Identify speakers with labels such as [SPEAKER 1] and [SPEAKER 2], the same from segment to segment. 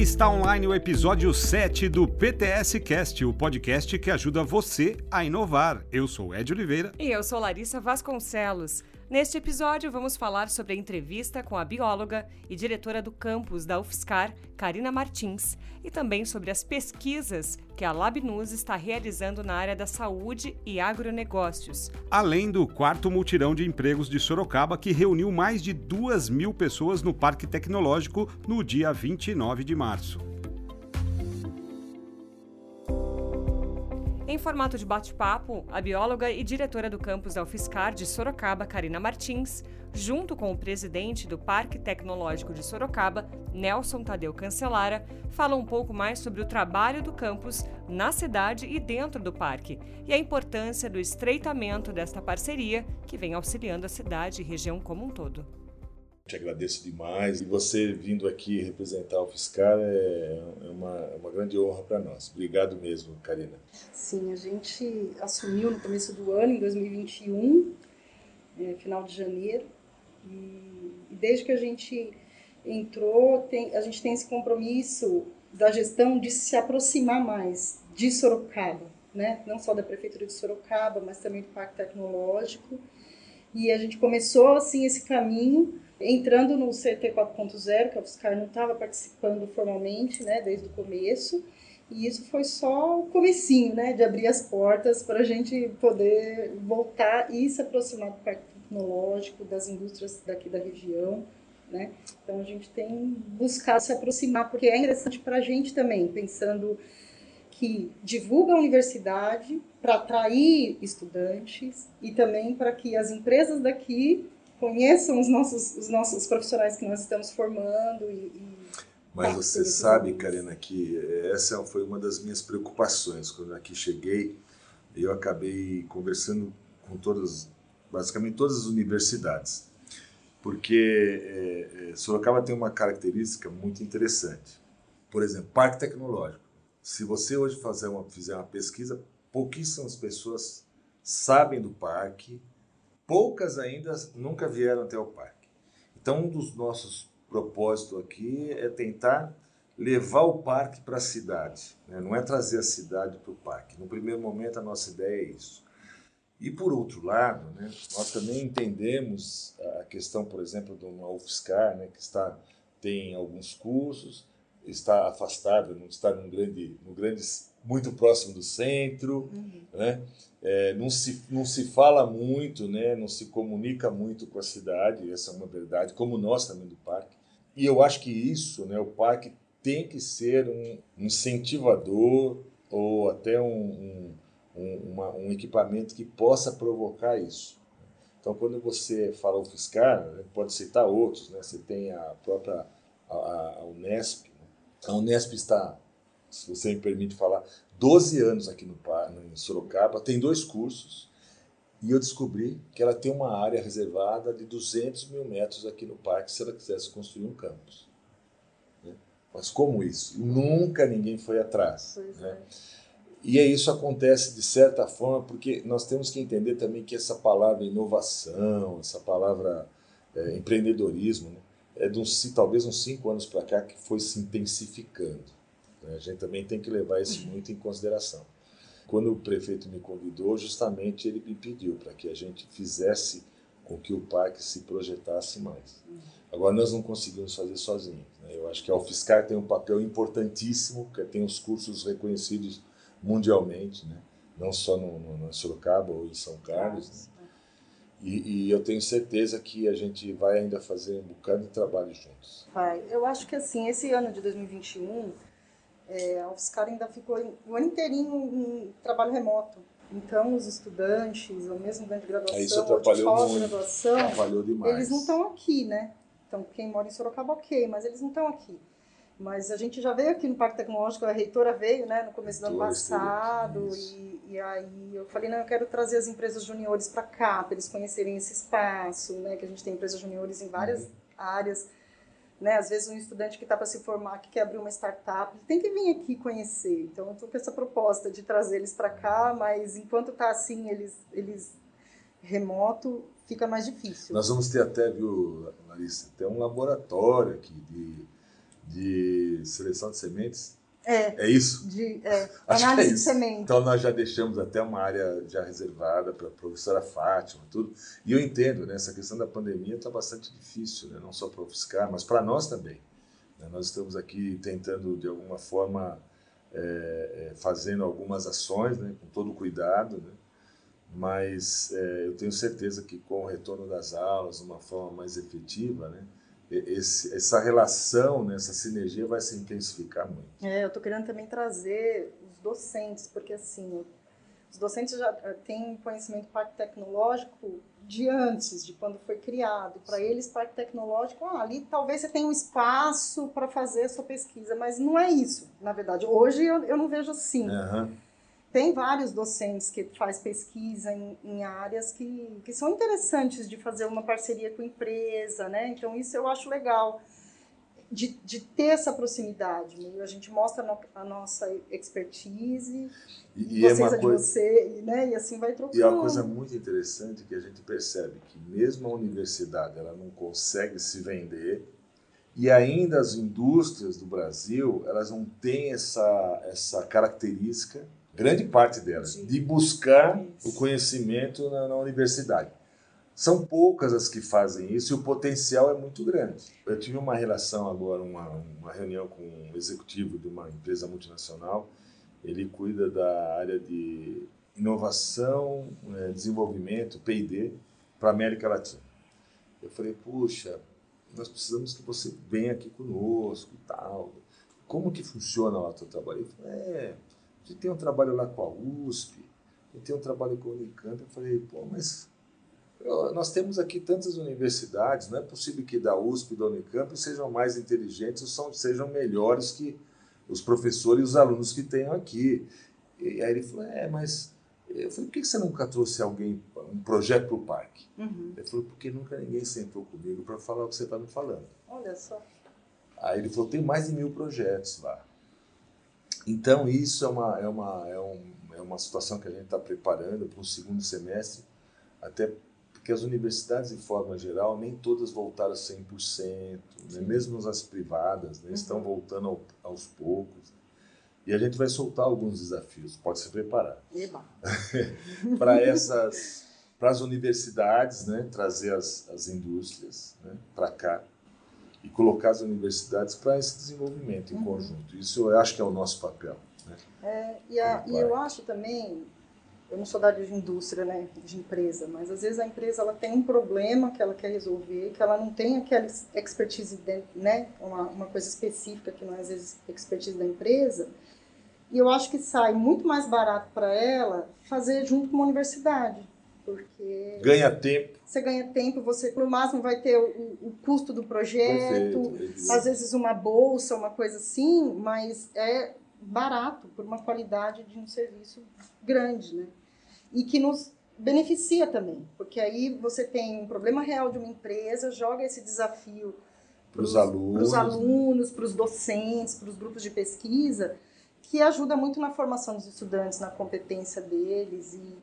[SPEAKER 1] Está online o episódio 7 do PTS Cast, o podcast que ajuda você a inovar. Eu sou Ed Oliveira.
[SPEAKER 2] E eu sou Larissa Vasconcelos. Neste episódio, vamos falar sobre a entrevista com a bióloga e diretora do campus da UFSCar, Karina Martins, e também sobre as pesquisas que a LabNews está realizando na área da saúde e agronegócios.
[SPEAKER 1] Além do quarto multirão de empregos de Sorocaba, que reuniu mais de duas mil pessoas no Parque Tecnológico no dia 29 de março.
[SPEAKER 2] Em formato de bate-papo, a bióloga e diretora do campus da UFSCar de Sorocaba, Karina Martins, junto com o presidente do Parque Tecnológico de Sorocaba, Nelson Tadeu Cancelara, falam um pouco mais sobre o trabalho do campus na cidade e dentro do parque e a importância do estreitamento desta parceria que vem auxiliando a cidade e região como um todo.
[SPEAKER 3] Te agradeço demais. E você vindo aqui representar o Fiscar é, é uma, é uma grande honra para nós. Obrigado mesmo, Karina.
[SPEAKER 4] Sim, a gente assumiu no começo do ano, em 2021, é, final de janeiro. E, desde que a gente entrou, tem, a gente tem esse compromisso da gestão de se aproximar mais de Sorocaba, né? não só da Prefeitura de Sorocaba, mas também do Parque Tecnológico. E a gente começou assim esse caminho entrando no CT 4.0, que a UFSCar não estava participando formalmente, né, desde o começo, e isso foi só o comecinho, né, de abrir as portas para a gente poder voltar e se aproximar do parque tecnológico, das indústrias daqui da região, né, então a gente tem buscado se aproximar, porque é interessante para a gente também, pensando que divulga a universidade para atrair estudantes e também para que as empresas daqui conheçam os nossos, os nossos profissionais que nós estamos formando. E, e
[SPEAKER 3] Mas você sabe, Karina, que essa foi uma das minhas preocupações. Quando aqui cheguei, eu acabei conversando com todas, basicamente todas as universidades. Porque é, Sorocaba tem uma característica muito interessante. Por exemplo, parque tecnológico. Se você hoje fazer uma, fizer uma pesquisa, pouquíssimas pessoas sabem do parque, poucas ainda nunca vieram até o parque. Então, um dos nossos propósitos aqui é tentar levar o parque para a cidade, né? não é trazer a cidade para o parque. No primeiro momento, a nossa ideia é isso. E, por outro lado, né, nós também entendemos a questão, por exemplo, de uma UFSCar, né, que está, tem alguns cursos, está afastada, não está num grande, num grande, muito próximo do centro, uhum. né? É, não, se, não se fala muito, né? não se comunica muito com a cidade, essa é uma verdade, como nós também do parque. E eu acho que isso, né, o parque tem que ser um incentivador ou até um, um, uma, um equipamento que possa provocar isso. Então, quando você fala o Fiscar, né, pode citar outros, né? você tem a própria a, a Unesp. Né? A Unesp está, se você me permite falar, 12 anos aqui no, em Sorocaba, tem dois cursos, e eu descobri que ela tem uma área reservada de 200 mil metros aqui no parque se ela quisesse construir um campus. Né? Mas como isso? Nunca ninguém foi atrás. Né? É. E isso acontece de certa forma porque nós temos que entender também que essa palavra inovação, essa palavra é, empreendedorismo, né? é de uns, talvez uns cinco anos para cá que foi se intensificando. Né? A gente também tem que levar isso muito em consideração. Quando o prefeito me convidou, justamente ele me pediu para que a gente fizesse com que o parque se projetasse mais. Agora, nós não conseguimos fazer sozinhos. Né? Eu acho que a UFSCar tem um papel importantíssimo, porque tem os cursos reconhecidos mundialmente, né? não só no, no, no Sorocaba ou em São Carlos. Né? E, e, eu tenho certeza que a gente vai ainda fazer um bocado de trabalho juntos.
[SPEAKER 4] Vai. Eu acho que assim, esse ano de 2021 é, a UFSCar ainda ficou o ano inteirinho em trabalho remoto. Então, os estudantes, ou mesmo de graduação,
[SPEAKER 3] Isso atrapalhou
[SPEAKER 4] ou de graduação
[SPEAKER 3] atrapalhou demais.
[SPEAKER 4] eles não estão aqui, né? Então, quem mora em Sorocaba, ok, mas eles não estão aqui. Mas a gente já veio aqui no Parque Tecnológico, a reitora veio, né, no começo do ano passado, e, e, aí eu falei, não, eu quero trazer as empresas juniores para cá, para eles conhecerem esse espaço, né, que a gente tem empresas juniores em várias uhum. áreas, né? Às vezes um estudante que está para se formar, que quer abrir uma startup, tem que vir aqui conhecer. Então eu estou com essa proposta de trazer eles para cá, mas enquanto está assim, eles, eles remoto, fica mais difícil.
[SPEAKER 3] Nós vamos ter até, viu, Larissa, até um laboratório aqui de, de seleção de sementes.
[SPEAKER 4] É,
[SPEAKER 3] É isso?
[SPEAKER 4] de é,
[SPEAKER 3] Acho que
[SPEAKER 4] análise
[SPEAKER 3] é
[SPEAKER 4] de
[SPEAKER 3] isso.
[SPEAKER 4] semente.
[SPEAKER 3] Então nós já deixamos até uma área já reservada para a professora Fátima, tudo. E eu entendo, né, essa questão da pandemia está bastante difícil, né, não só para o UFSCar, mas para nós também. né. Nós estamos aqui tentando, de alguma forma, é, é, fazendo algumas ações, né, com todo cuidado, né, mas é, eu tenho certeza que com o retorno das aulas, de uma forma mais efetiva, né, esse, essa relação, né, essa sinergia vai se intensificar muito.
[SPEAKER 4] É, eu estou querendo também trazer os docentes, porque assim, os docentes já eh, têm conhecimento do parque tecnológico de antes, de quando foi criado. Para eles, parque tecnológico, ah, ali talvez você tenha um espaço para fazer a sua pesquisa, mas não é isso, na verdade. Hoje eu, eu não vejo assim.
[SPEAKER 3] Aham.
[SPEAKER 4] Tem vários docentes que faz pesquisa em, em áreas que, que são interessantes de fazer uma parceria com empresa, né? Então isso eu acho legal de, de ter essa proximidade. né? A gente mostra no- a nossa expertise,
[SPEAKER 3] E, e é
[SPEAKER 4] vocês
[SPEAKER 3] uma
[SPEAKER 4] a de
[SPEAKER 3] coisa
[SPEAKER 4] você, e, né? E assim vai trocando.
[SPEAKER 3] E é uma coisa muito interessante que a gente percebe que mesmo a universidade ela não consegue se vender e ainda as indústrias do Brasil elas não têm essa essa característica grande parte delas
[SPEAKER 4] De-
[SPEAKER 3] de buscar
[SPEAKER 4] Isso.
[SPEAKER 3] o conhecimento na, na universidade são poucas as que fazem isso e o potencial é muito grande. Eu tive uma relação agora, uma, uma reunião com um executivo de uma empresa multinacional. Ele cuida da área de inovação, eh, desenvolvimento, P&D, para a América Latina. Eu falei, puxa, nós precisamos que você venha aqui conosco e tal. Como que funciona lá o teu trabalho? Ele falou, é, gente tem um trabalho lá com a USP, gente tem um trabalho com a Unicamp. Eu falei, pô, mas eu- nós temos aqui tantas universidades, não é possível que da USP e da Unicamp sejam mais inteligentes ou são- sejam melhores que os professores e os alunos que tenham aqui. E aí ele falou, é, mas... Eu falei, por que você nunca trouxe alguém, um projeto para o parque?
[SPEAKER 4] Uhum.
[SPEAKER 3] Ele falou, porque nunca ninguém sentou comigo para falar o que você está me falando.
[SPEAKER 4] Olha só.
[SPEAKER 3] Aí ele falou, tem mais de mil projetos lá. Então isso é uma, é uma, é um, é uma situação que a gente está preparando para o segundo semestre, até porque as universidades, de forma geral, nem todas voltaram 100%, né? mesmo as privadas, né? estão voltando ao- aos poucos. E a gente vai soltar alguns desafios, pode se preparar. Para essas para as universidades, né, trazer as, as indústrias né, para cá e colocar as universidades para esse desenvolvimento em
[SPEAKER 4] Uhum.
[SPEAKER 3] conjunto. Isso eu acho que é o nosso papel. Né?
[SPEAKER 4] É, e, a- e eu acho também, eu não sou da área de indústria, né, de empresa, mas às vezes a empresa ela tem um problema que ela quer resolver, que ela não tem aquela expertise, de- né, uma, uma coisa específica que não é às vezes expertise da empresa. E eu acho que sai muito mais barato para ela fazer junto com uma universidade, porque
[SPEAKER 3] Ganha tempo.
[SPEAKER 4] você ganha tempo, você no máximo vai ter o, o custo do projeto,
[SPEAKER 3] Perfeito.
[SPEAKER 4] às vezes uma bolsa, uma coisa assim, mas é barato por uma qualidade de um serviço grande, né? E que nos beneficia também, porque aí você tem um problema real de uma empresa, joga esse desafio
[SPEAKER 3] Para os
[SPEAKER 4] para
[SPEAKER 3] alunos.
[SPEAKER 4] os
[SPEAKER 3] né?
[SPEAKER 4] alunos, para os docentes, para os grupos de pesquisa, que ajuda muito na formação dos estudantes, na competência deles e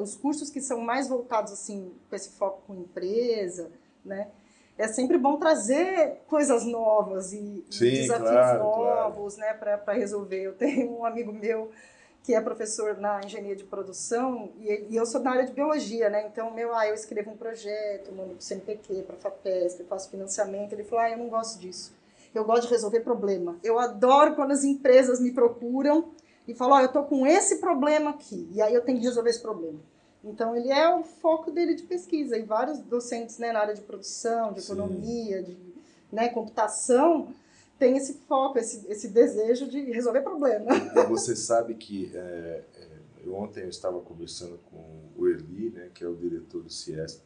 [SPEAKER 4] os cursos que são mais voltados assim com esse foco com empresa, né? É sempre bom trazer coisas novas e,
[SPEAKER 3] Sim,
[SPEAKER 4] desafios
[SPEAKER 3] claro,
[SPEAKER 4] novos, né, para resolver. Eu tenho um amigo meu que é professor na engenharia de produção e, e eu sou da área de biologia, né? Então, meu, ah, eu escrevo um projeto, mando para o CNPq, para a FAPESP, faço financiamento. Ele falou, ah, eu não gosto disso. Eu gosto de resolver problema. Eu adoro quando as empresas me procuram e falam, ó, eu tô com esse problema aqui e aí eu tenho que resolver esse problema. Então, ele é o foco dele de pesquisa e vários docentes né, na área de produção, de
[SPEAKER 3] Sim.
[SPEAKER 4] economia, de né, computação, tem esse foco, esse, esse desejo de resolver problema.
[SPEAKER 3] Você sabe que é, é, ontem eu estava conversando com o Erli, né, que é o diretor do Ciesp,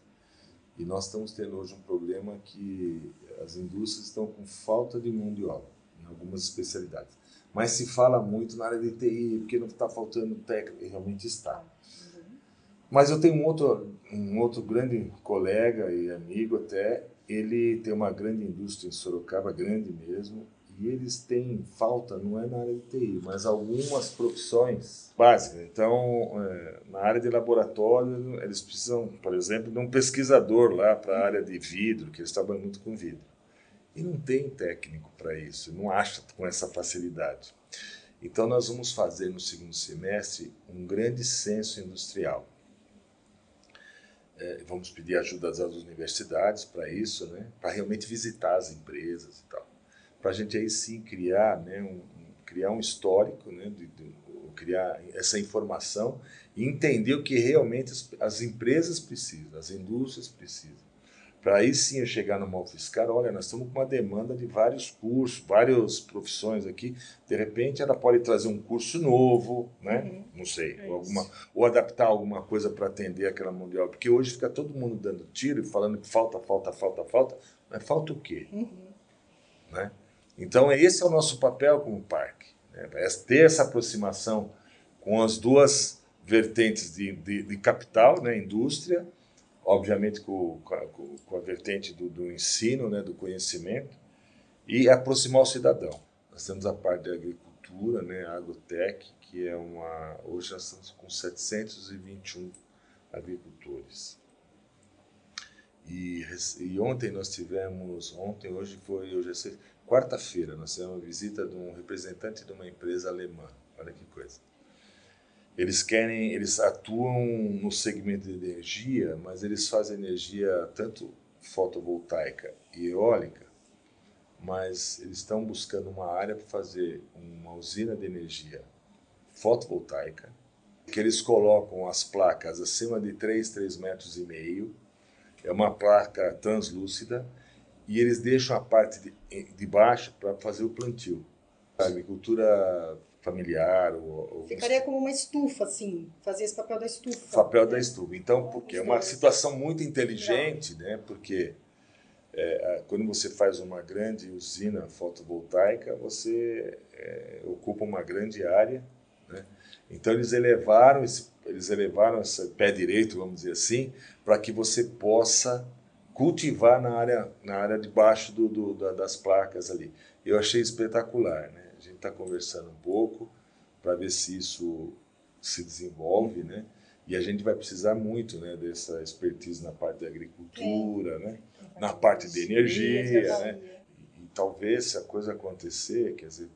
[SPEAKER 3] e nós estamos tendo hoje um problema que as indústrias estão com falta de mão de obra em algumas especialidades. Mas se fala muito na área de TI, porque não está faltando técnico, e realmente está. Mas eu tenho um outro, um outro grande colega e amigo até, ele tem uma grande indústria em Sorocaba, grande mesmo, e eles têm falta, não é na área de TI, mas algumas profissões básicas. Então, é, na área de laboratório, eles precisam, por exemplo, de um pesquisador lá para a área de vidro, que eles trabalham muito com vidro. E não tem técnico para isso, não acha com essa facilidade. Então, nós vamos fazer no segundo semestre um grande censo industrial. É, vamos pedir ajuda das universidades para isso, né? para realmente visitar as empresas e tal. Para a gente aí sim criar, né? um, criar um histórico, né? De, de, criar essa informação e entender o que realmente as, as empresas precisam, as indústrias precisam. Para aí sim eu chegar no Malfiscar, olha, nós estamos com uma demanda de vários cursos, várias profissões aqui. De repente ela pode trazer um curso novo, né? Uhum. Não sei, é ou, alguma, ou adaptar alguma coisa para atender aquela mundial. Porque hoje fica todo mundo dando tiro e falando que falta, falta, falta, falta. Mas falta o quê? Uhum. Né? Então esse é o nosso papel como parque. Né? É ter essa aproximação com as duas vertentes de, de, de capital, né? indústria, obviamente com, com, com a vertente do, do, ensino, né, do conhecimento, e aproximar o cidadão. Nós temos a parte da agricultura, né, a Agrotec, que é uma. Hoje nós estamos com 721 agricultores. E, e ontem nós tivemos, ontem, hoje foi, hoje é quarta-feira, nós tivemos uma visita de um representante de uma empresa alemã. Olha que coisa. Eles querem, eles atuam no segmento de energia, mas eles fazem energia tanto fotovoltaica e eólica, mas eles estão buscando uma área para fazer uma usina de energia fotovoltaica, que eles colocam as placas acima de 3, 3 metros e meio, é uma placa translúcida, e eles deixam a parte de, de baixo para fazer o plantio. A agricultura familiar. Ou,
[SPEAKER 4] ou Ficaria como uma estufa, assim, fazia esse papel da estufa.
[SPEAKER 3] Papel da estufa. Então, porque é uma situação muito inteligente, né? Porque é, quando você faz uma grande usina fotovoltaica, você é, ocupa uma grande área, né? Então eles elevaram esse, eles elevaram esse pé direito, vamos dizer assim, para que você possa cultivar na área na área de baixo do, do das placas ali. Eu achei espetacular, né? A gente está conversando um pouco para ver se isso se desenvolve, né? E a gente vai precisar muito, né, dessa expertise na parte da agricultura, é. né? Na parte de energia, né? E, e, talvez se a coisa acontecer, quer dizer,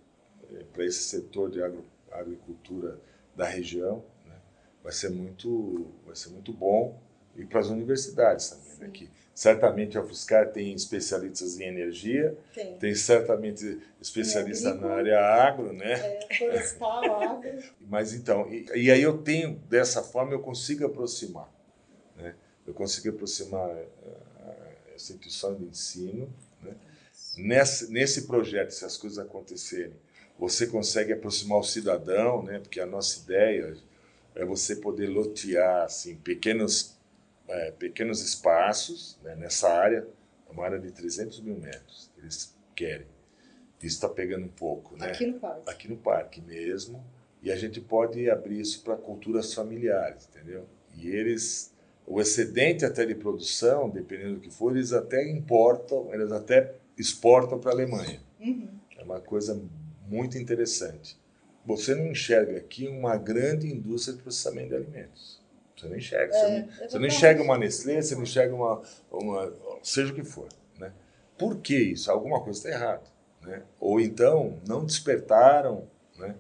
[SPEAKER 3] é, para esse setor de agro, agricultura da região, né, vai ser muito, vai ser muito bom e para as universidades também, né? Que certamente a UFSCar tem especialistas em energia, tem, tem certamente especialista na área agro, né?
[SPEAKER 4] É, florestal, agro.
[SPEAKER 3] Mas então, e, e, aí eu tenho, dessa forma, eu consigo aproximar, né? Eu consigo aproximar eh, a instituição de ensino, né? Nesse, nesse projeto, se as coisas acontecerem, você consegue aproximar o cidadão, né? Porque a nossa ideia é você poder lotear, assim, pequenos é, pequenos espaços né, nessa área, é uma área de 300 mil metros que eles querem. Isso está pegando um pouco, né?
[SPEAKER 4] Aqui no parque.
[SPEAKER 3] Aqui no parque mesmo. E a gente pode abrir isso para culturas familiares, entendeu? E eles, o excedente até de produção, dependendo do que for, eles até importam, eles até exportam para a Alemanha. Uhum. É uma coisa muito interessante. Você não enxerga aqui uma grande indústria de processamento de alimentos. Você não enxerga. É, você, não, você não enxerga uma Nestlé, você não enxerga uma, uma. seja o que for. Né? Por que isso? Alguma coisa está errada. Né? Ou então não despertaram né,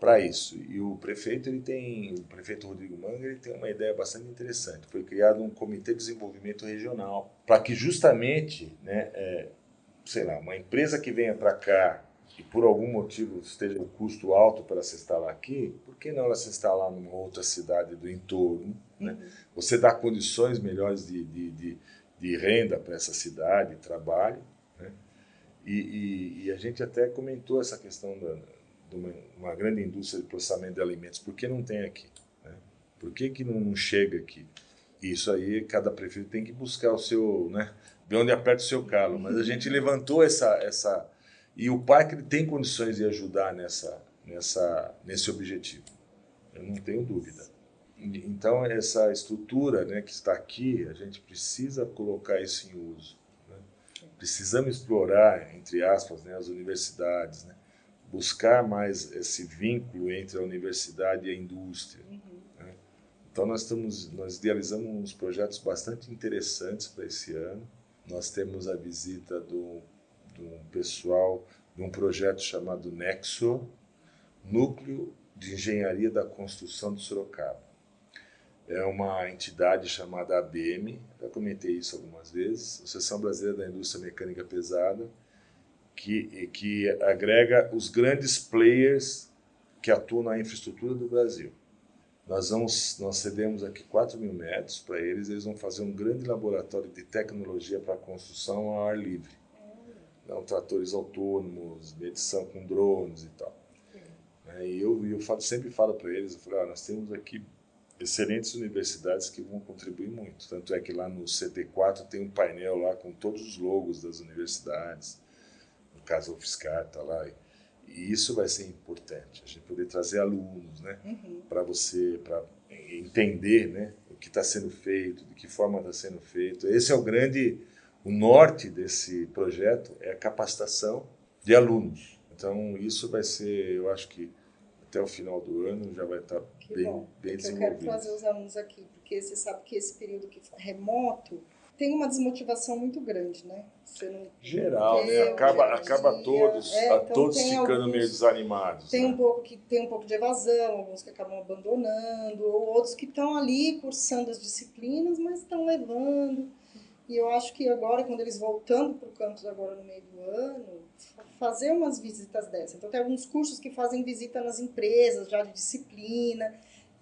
[SPEAKER 3] para isso. E o prefeito ele tem, o prefeito Rodrigo Manga ele tem uma ideia bastante interessante. Foi criado um comitê de desenvolvimento regional para que justamente, né, é, sei lá, uma empresa que venha para cá e por algum motivo esteja um custo alto para se instalar aqui, por que não ela se instalar numa outra cidade do entorno? Né? Uhum. Você dá condições melhores de, de, de, de renda para essa cidade, trabalho. Né? E, e, e, a gente até comentou essa questão da, de uma, uma, grande indústria de processamento de alimentos. Por que não tem aqui? Né? Por que, que não chega aqui? Isso aí, cada prefeito tem que buscar o seu, né? De onde aperta o seu calo. Mas a gente levantou essa, essa, e o parque ele tem condições de ajudar nessa, nessa, nesse objetivo. Eu não tenho dúvida. Então, essa estrutura né, que está aqui, a gente precisa colocar isso em uso. Né? Precisamos explorar, entre aspas, né, as universidades, né? buscar mais esse vínculo entre a universidade e a indústria. Uhum. Né? Então, nós, estamos, nós idealizamos uns projetos bastante interessantes para esse ano. Nós temos a visita do de um pessoal de um projeto chamado Nexo, Núcleo de Engenharia da Construção de Sorocaba. É uma entidade chamada ABM, já comentei isso algumas vezes, Associação Brasileira da Indústria Mecânica Pesada, que, que agrega os grandes players que atuam na infraestrutura do Brasil. Nós, vamos, nós cedemos aqui 4 mil metros para eles, eles vão fazer um grande laboratório de tecnologia para construção ao ar livre. Não, tratores autônomos, medição com drones e tal. É, e eu, eu falo, sempre falo para eles, eu falo, ah, nós temos aqui excelentes universidades que vão contribuir muito. Tanto é que lá no CT4 tem um painel lá com todos os logos das universidades. No caso, o UFSCar está lá. E isso vai ser importante, a gente poder trazer alunos, né, uhum. para você, para entender, né, o que está sendo feito, de que forma está sendo feito. Esse é o grande, o norte desse projeto é a capacitação de alunos. Então isso vai ser, eu acho que até o final do ano já vai estar tá bem, bom, bem desenvolvido.
[SPEAKER 4] Eu quero trazer os alunos aqui, porque você sabe que esse período que remoto tem uma desmotivação muito grande, né?
[SPEAKER 3] Geral, né? Acaba, acaba todos, é, então todos ficando alguns, meio desanimados.
[SPEAKER 4] Tem
[SPEAKER 3] né?
[SPEAKER 4] um pouco que tem um pouco de evasão, alguns que acabam abandonando, ou outros que estão ali cursando as disciplinas, mas estão levando. E eu acho que agora, quando eles voltando para o campus agora no meio do ano, fazer umas visitas dessas. Então tem alguns cursos que fazem visita nas empresas já de disciplina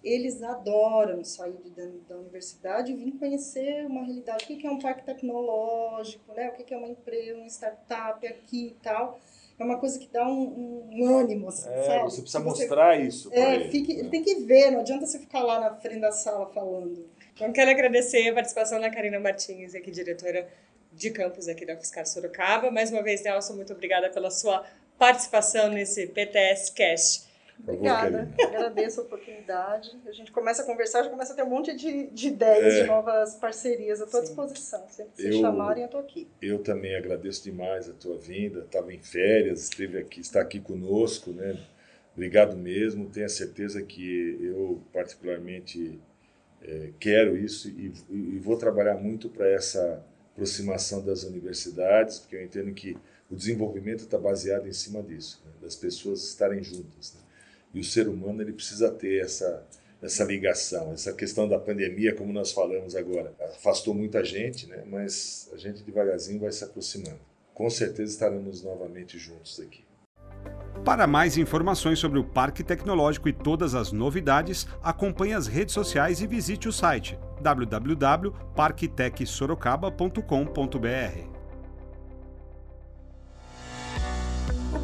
[SPEAKER 4] eles adoram sair de da universidade e vir conhecer uma realidade. O que é um parque tecnológico, né? o que é uma empresa, uma startup aqui e tal. É uma coisa que dá um, um ânimo, assim,
[SPEAKER 3] é,
[SPEAKER 4] sabe?
[SPEAKER 3] Você precisa você, mostrar isso.
[SPEAKER 4] É, ele, fique, né? ele tem que ver, não adianta você ficar lá na frente da sala falando.
[SPEAKER 2] Então, quero agradecer a participação da Karina Martins, aqui, diretora de campus aqui da UFSCar Sorocaba. Mais uma vez, Nelson, muito obrigada pela sua participação nesse PTS Cast.
[SPEAKER 4] Obrigada, agradeço a oportunidade. A gente começa a conversar, já começa a ter um monte de, de ideias, é, de novas parcerias. Eu estou à disposição. Sempre que vocês chamarem, eu estou aqui.
[SPEAKER 3] Eu também agradeço demais a tua vinda. Estava em férias, esteve aqui, está aqui conosco, né? Obrigado mesmo. Tenho a certeza que eu, particularmente, é, quero isso e, e vou trabalhar muito para essa aproximação das universidades, porque eu entendo que o desenvolvimento está baseado em cima disso, né? das pessoas estarem juntas. Né? E o ser humano ele precisa ter essa essa ligação, essa questão da pandemia, como nós falamos agora, afastou muita gente, né? Mas a gente devagarzinho vai se aproximando. Com certeza estaremos novamente juntos aqui.
[SPEAKER 1] Para mais informações sobre o Parque Tecnológico e todas as novidades, acompanhe as redes sociais e visite o site www.parktecsorocaba.com.br.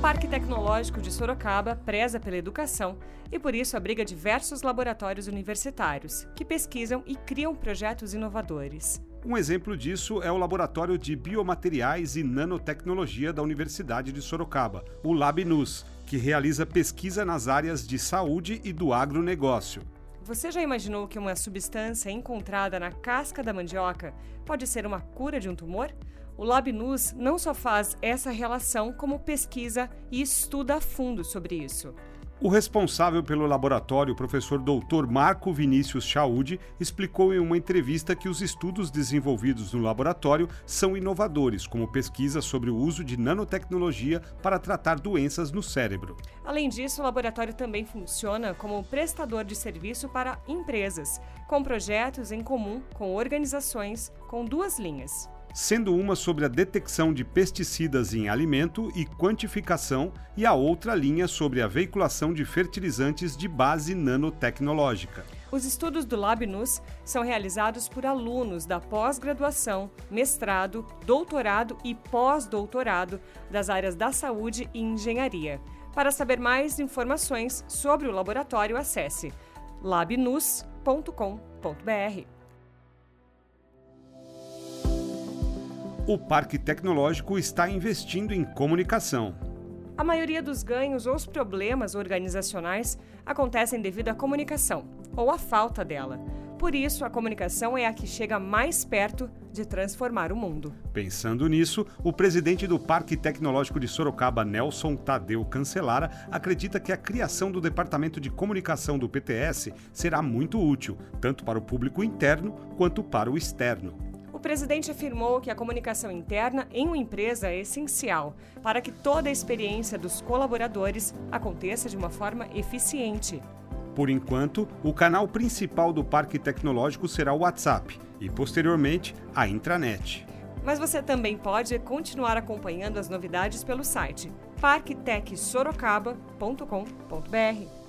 [SPEAKER 2] Parque Tecnológico de Sorocaba preza pela educação e por isso abriga diversos laboratórios universitários que pesquisam e criam projetos inovadores.
[SPEAKER 1] Um exemplo disso é o Laboratório de Biomateriais e Nanotecnologia da Universidade de Sorocaba, o LabNUS, que realiza pesquisa nas áreas de saúde e do agronegócio.
[SPEAKER 2] Você já imaginou que uma substância encontrada na casca da mandioca pode ser uma cura de um tumor? O LabNus não só faz essa relação, como pesquisa e estuda a fundo sobre isso.
[SPEAKER 1] O responsável pelo laboratório, o professor Dr. Marco Vinícius Chaude, explicou em uma entrevista que os estudos desenvolvidos no laboratório são inovadores, como pesquisa sobre o uso de nanotecnologia para tratar doenças no cérebro.
[SPEAKER 2] Além disso, o laboratório também funciona como prestador de serviço para empresas, com projetos em comum com organizações com duas linhas
[SPEAKER 1] sendo uma sobre a detecção de pesticidas em alimento e quantificação, e a outra linha sobre a veiculação de fertilizantes de base nanotecnológica.
[SPEAKER 2] Os estudos do LabNus são realizados por alunos da pós-graduação, mestrado, doutorado e pós-doutorado das áreas da saúde e engenharia. Para saber mais informações sobre o laboratório, acesse labnus.com.br.
[SPEAKER 1] o Parque Tecnológico está investindo em comunicação.
[SPEAKER 2] A maioria dos ganhos ou os problemas organizacionais acontecem devido à comunicação, ou à falta dela. Por isso, a comunicação é a que chega mais perto de transformar o mundo.
[SPEAKER 1] Pensando nisso, o presidente do Parque Tecnológico de Sorocaba, Nelson Tadeu Cancelara, acredita que a criação do Departamento de Comunicação do PTS será muito útil, tanto para o público interno quanto para o externo
[SPEAKER 2] presidente afirmou que a comunicação interna em uma empresa é essencial para que toda a experiência dos colaboradores aconteça de uma forma eficiente.
[SPEAKER 1] Por enquanto, o canal principal do Parque Tecnológico será o WhatsApp e, posteriormente, a intranet.
[SPEAKER 2] Mas você também pode continuar acompanhando as novidades pelo site parktecsorocaba.com.br.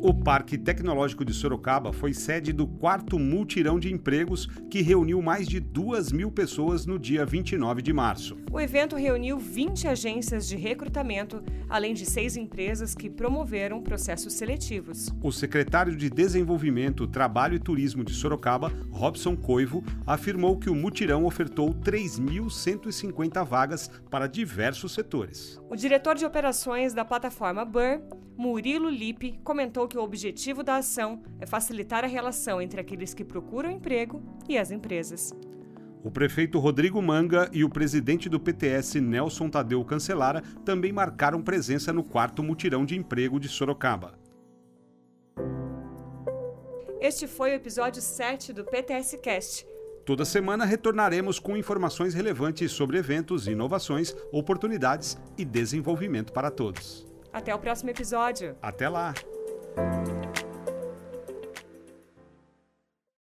[SPEAKER 1] O Parque Tecnológico de Sorocaba foi sede do quarto multirão de empregos que reuniu mais de duas mil pessoas no dia 29 de março.
[SPEAKER 2] O evento reuniu 20 agências de recrutamento, além de seis empresas que promoveram processos seletivos.
[SPEAKER 1] O secretário de Desenvolvimento, Trabalho e Turismo de Sorocaba, Robson Coivo, afirmou que o mutirão ofertou 3.150 vagas para diversos setores.
[SPEAKER 2] O diretor de operações da plataforma Burr, Murilo Lipe, comentou que o objetivo da ação é facilitar a relação entre aqueles que procuram emprego e as empresas.
[SPEAKER 1] O prefeito Rodrigo Manga e o presidente do PTS, Nelson Tadeu Cancelara, também marcaram presença no quarto mutirão de emprego de Sorocaba.
[SPEAKER 2] Este foi o episódio 7 do PTS Cast.
[SPEAKER 1] Toda semana retornaremos com informações relevantes sobre eventos, inovações, oportunidades e desenvolvimento para todos.
[SPEAKER 2] Até o próximo episódio.
[SPEAKER 1] Até lá! Thank you.